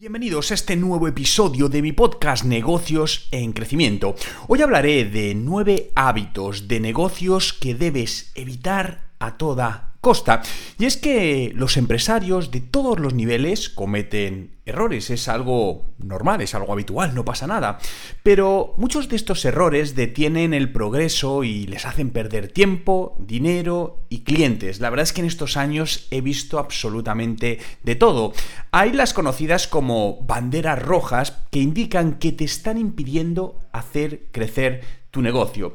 Bienvenidos a este nuevo episodio de mi podcast Negocios en Crecimiento. Hoy hablaré de nueve hábitos de negocios que debes evitar a toda costa. Y es que los empresarios de todos los niveles cometen errores, es algo normal, es algo habitual, no pasa nada. Pero muchos de estos errores detienen el progreso y les hacen perder tiempo, dinero y clientes. La verdad es que en estos años he visto absolutamente de todo. Hay las conocidas como banderas rojas que indican que te están impidiendo hacer crecer tu negocio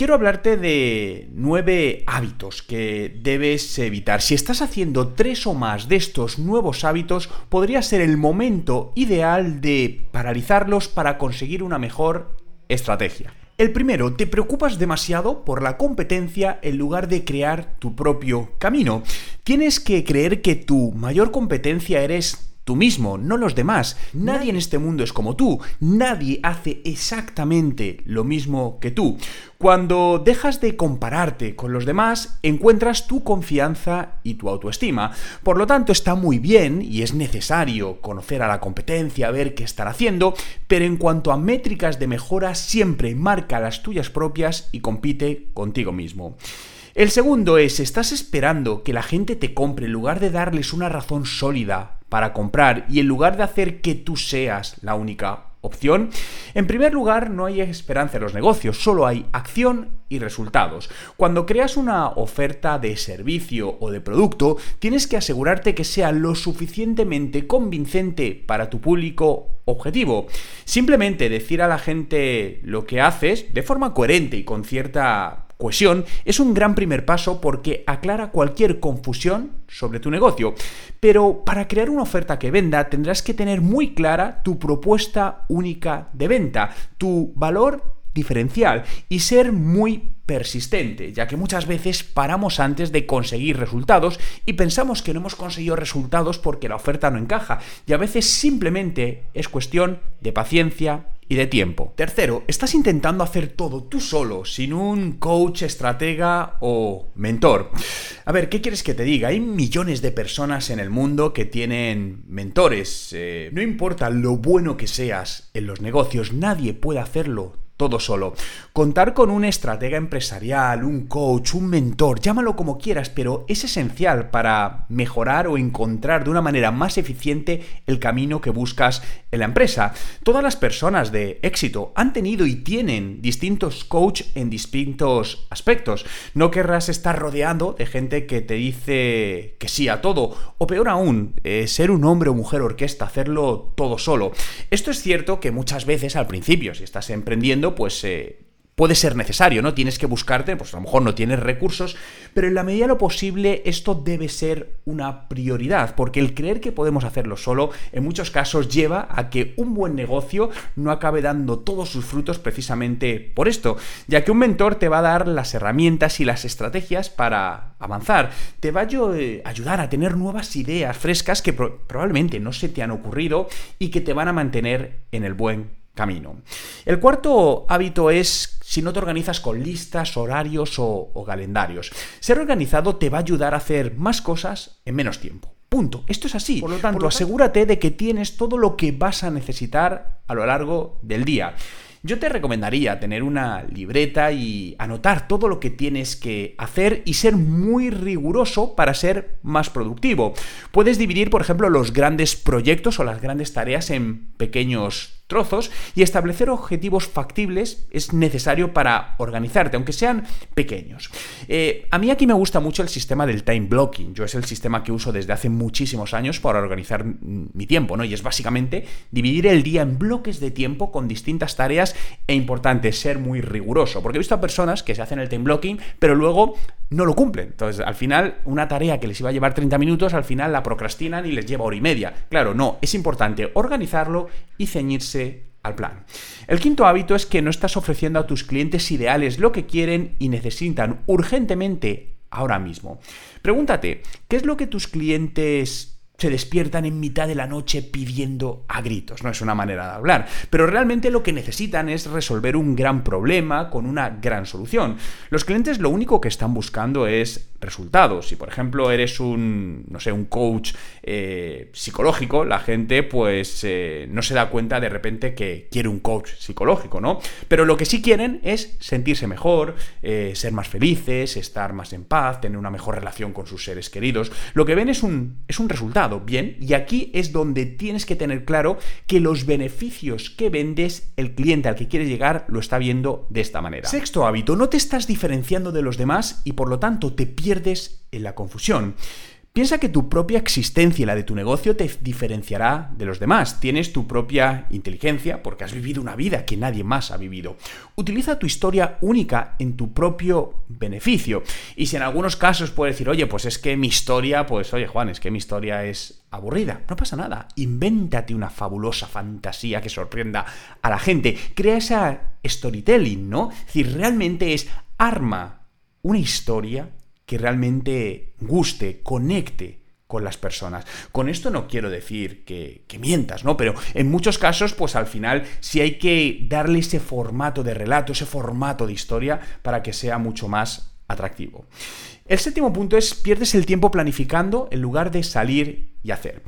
quiero hablarte de nueve hábitos que debes evitar. Si estás haciendo tres o más de estos nuevos hábitos, podría ser el momento ideal de paralizarlos para conseguir una mejor estrategia. El primero, te preocupas demasiado por la competencia en lugar de crear tu propio camino. Tienes que creer que tu mayor competencia eres tú mismo, no los demás. Nadie en este mundo es como tú, nadie hace exactamente lo mismo que tú. Cuando dejas de compararte con los demás, encuentras tu confianza y tu autoestima. Por lo tanto, está muy bien y es necesario conocer a la competencia, ver qué están haciendo, pero en cuanto a métricas de mejora, siempre marca las tuyas propias y compite contigo mismo. El segundo es, estás esperando que la gente te compre en lugar de darles una razón sólida para comprar y en lugar de hacer que tú seas la única opción? En primer lugar, no hay esperanza en los negocios, solo hay acción y resultados. Cuando creas una oferta de servicio o de producto, tienes que asegurarte que sea lo suficientemente convincente para tu público objetivo. Simplemente decir a la gente lo que haces de forma coherente y con cierta cohesión es un gran primer paso porque aclara cualquier confusión sobre tu negocio. Pero para crear una oferta que venda tendrás que tener muy clara tu propuesta única de venta, tu valor diferencial y ser muy persistente, ya que muchas veces paramos antes de conseguir resultados y pensamos que no hemos conseguido resultados porque la oferta no encaja y a veces simplemente es cuestión de paciencia y de tiempo. Tercero, estás intentando hacer todo tú solo, sin un coach, estratega o mentor. A ver, ¿qué quieres que te diga? Hay millones de personas en el mundo que tienen mentores. Eh, no importa lo bueno que seas en los negocios, nadie puede hacerlo todo solo. Contar con un estratega empresarial, un coach, un mentor, llámalo como quieras, pero es esencial para mejorar o encontrar de una manera más eficiente el camino que buscas en la empresa. Todas las personas de éxito han tenido y tienen distintos coach en distintos aspectos. No querrás estar rodeando de gente que te dice que sí a todo, o peor aún, eh, ser un hombre o mujer orquesta, hacerlo todo solo. Esto es cierto que muchas veces al principio, si estás emprendiendo, pues eh, puede ser necesario, ¿no? Tienes que buscarte, pues a lo mejor no tienes recursos, pero en la medida de lo posible esto debe ser una prioridad, porque el creer que podemos hacerlo solo en muchos casos lleva a que un buen negocio no acabe dando todos sus frutos precisamente por esto, ya que un mentor te va a dar las herramientas y las estrategias para avanzar, te va a eh, ayudar a tener nuevas ideas frescas que probablemente no se te han ocurrido y que te van a mantener en el buen camino. El cuarto hábito es si no te organizas con listas, horarios o, calendarios. Ser organizado te va a ayudar a hacer más cosas en menos tiempo. Punto. Esto es así. Por lo tanto, asegúrate de que tienes todo lo que vas a necesitar a lo largo del día. Yo te recomendaría tener una libreta y anotar todo lo que tienes que hacer y ser muy riguroso para ser más productivo. Puedes dividir, por ejemplo, los grandes proyectos o las grandes tareas en pequeños trozos y establecer objetivos factibles es necesario para organizarte, aunque sean pequeños. Eh, a mí aquí me gusta mucho el sistema del time blocking. Yo es el sistema que uso desde hace muchísimos años para organizar mi tiempo, ¿no? Y es básicamente dividir el día en bloques de tiempo con distintas tareas e importante ser muy riguroso, porque he visto a personas que se hacen el time blocking, pero luego no lo cumplen. Entonces, al final, una tarea que les iba a llevar 30 minutos, al final la procrastinan y les lleva hora y media. Claro, no, es importante organizarlo y ceñirse al plan. El quinto hábito es que no estás ofreciendo a tus clientes ideales lo que quieren y necesitan urgentemente ahora mismo. Pregúntate, ¿qué es lo que tus clientes se despiertan en mitad de la noche pidiendo a gritos. No es una manera de hablar, pero realmente lo que necesitan es resolver un gran problema con una gran solución. Los clientes lo único que están buscando es resultados. Si por ejemplo eres un, no sé, un coach eh, psicológico, la gente pues eh, no se da cuenta de repente que quiere un coach psicológico, ¿no? Pero lo que sí quieren es sentirse mejor, eh, ser más felices, estar más en paz, tener una mejor relación con sus seres queridos. Lo que ven es un, es un resultado bien, y aquí es donde tienes que tener claro que los beneficios que vendes, el cliente al que quieres llegar lo está viendo de esta manera. Sexto hábito, no te estás diferenciando de los demás y por lo tanto te pierdes en la confusión. Piensa que tu propia existencia y la de tu negocio te diferenciará de los demás. Tienes tu propia inteligencia porque has vivido una vida que nadie más ha vivido. Utiliza tu historia única en tu propio beneficio. Y si en algunos casos puedes decir, oye, pues es que mi historia, pues oye Juan, es que mi historia es aburrida. No pasa nada. Invéntate una fabulosa fantasía que sorprenda a la gente. Crea esa storytelling, ¿no? Decir, realmente es arma una historia que realmente guste, conecte con las personas. Con esto no quiero decir que, mientas, ¿no? Pero en muchos casos, pues al final sí hay que darle ese formato de relato, ese formato de historia para que sea mucho más atractivo. El séptimo punto es pierdes el tiempo planificando en lugar de salir y hacer.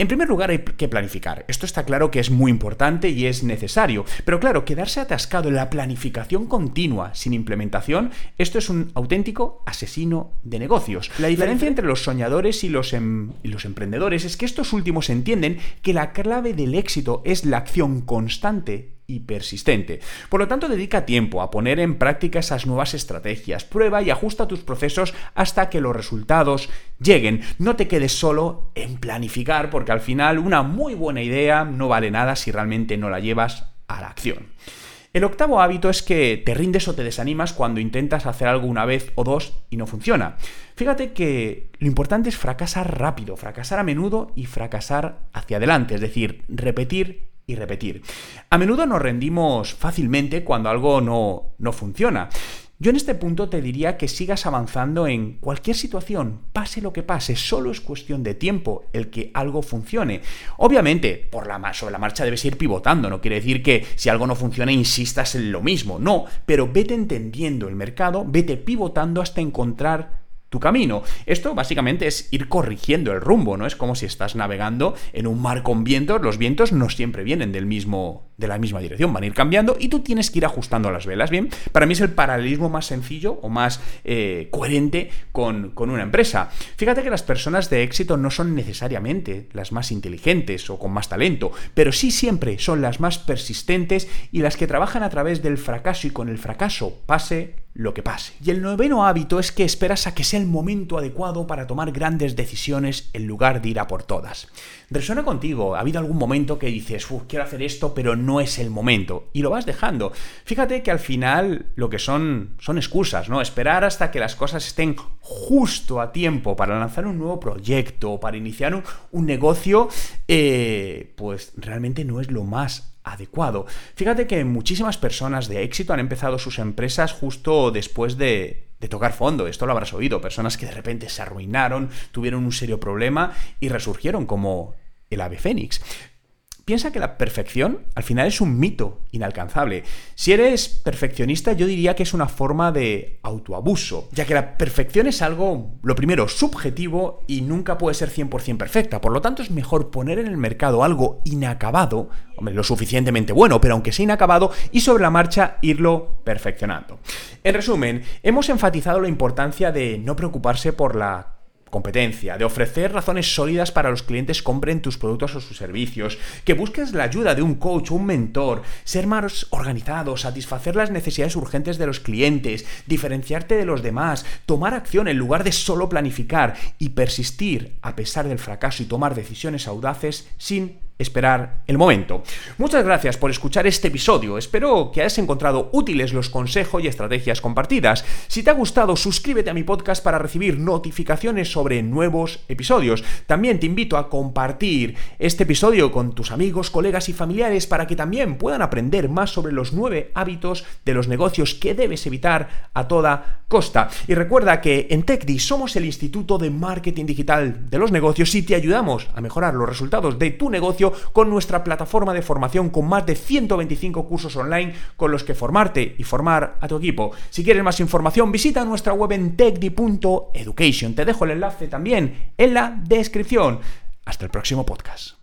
En primer lugar hay que planificar. Esto está claro que es muy importante y es necesario. Pero claro, quedarse atascado en la planificación continua sin implementación, esto es un auténtico asesino de negocios. La diferencia entre los soñadores y los, em, y los emprendedores es que estos últimos entienden que la clave del éxito es la acción constante y persistente. Por lo tanto, dedica tiempo a poner en práctica esas nuevas estrategias, prueba y ajusta tus procesos hasta que los resultados lleguen. No te quedes solo en planificar, porque al final una muy buena idea no vale nada si realmente no la llevas a la acción. El octavo hábito es que te rindes o te desanimas cuando intentas hacer algo una vez o dos y no funciona. Fíjate que lo importante es fracasar rápido, fracasar a menudo y fracasar hacia adelante, es decir, repetir y repetir. A menudo nos rendimos fácilmente cuando algo no, no funciona. Yo en este punto te diría que sigas avanzando en cualquier situación, pase lo que pase, solo es cuestión de tiempo el que algo funcione. Obviamente, por la, sobre la marcha debes ir pivotando, no quiere decir que si algo no funciona insistas en lo mismo, no, pero vete entendiendo el mercado, vete pivotando hasta encontrar tu camino. Esto básicamente es ir corrigiendo el rumbo, ¿no? Es como si estás navegando en un mar con vientos, los vientos no siempre vienen del mismo, de la misma dirección, van a ir cambiando y tú tienes que ir ajustando las velas, ¿bien? Para mí es el paralelismo más sencillo o más eh, coherente con, con una empresa. Fíjate que las personas de éxito no son necesariamente las más inteligentes o con más talento, pero sí siempre son las más persistentes y las que trabajan a través del fracaso y con el fracaso pase lo que pase. Y el noveno hábito es que esperas a que sea el momento adecuado para tomar grandes decisiones en lugar de ir a por todas. ¿Resuena contigo? ¿Ha habido algún momento que dices, quiero hacer esto, pero no es el momento? Y lo vas dejando. Fíjate que al final lo que son son excusas, ¿no? Esperar hasta que las cosas estén justo a tiempo para lanzar un nuevo proyecto, para iniciar un, un negocio, eh, pues realmente no es lo más adecuado. Fíjate que muchísimas personas de éxito han empezado sus empresas justo después de, de tocar fondo. Esto lo habrás oído. Personas que de repente se arruinaron, tuvieron un serio problema y resurgieron como el ave fénix. Piensa que la perfección al final es un mito inalcanzable. Si eres perfeccionista, yo diría que es una forma de autoabuso, ya que la perfección es algo, lo primero, subjetivo y nunca puede ser 100% perfecta. Por lo tanto, es mejor poner en el mercado algo inacabado, lo suficientemente bueno, pero aunque sea inacabado, y sobre la marcha irlo perfeccionando. En resumen, hemos enfatizado la importancia de no preocuparse por la competencia, de ofrecer razones sólidas para los clientes compren tus productos o sus servicios, que busques la ayuda de un coach o un mentor, ser más organizado, satisfacer las necesidades urgentes de los clientes, diferenciarte de los demás, tomar acción en lugar de solo planificar y persistir a pesar del fracaso y tomar decisiones audaces sin esperar el momento. Muchas gracias por escuchar este episodio. Espero que hayas encontrado útiles los consejos y estrategias compartidas. Si te ha gustado, suscríbete a mi podcast para recibir notificaciones sobre nuevos episodios. También te invito a compartir este episodio con tus amigos, colegas y familiares para que también puedan aprender más sobre los nueve hábitos de los negocios que debes evitar a toda costa. Y recuerda que en TechDi somos el Instituto de Marketing Digital de los Negocios y te ayudamos a mejorar los resultados de tu negocio con nuestra plataforma de formación con más de 125 cursos online con los que formarte y formar a tu equipo. Si quieres más información, visita nuestra web en techdi.education. Te dejo el enlace también en la descripción. Hasta el próximo podcast.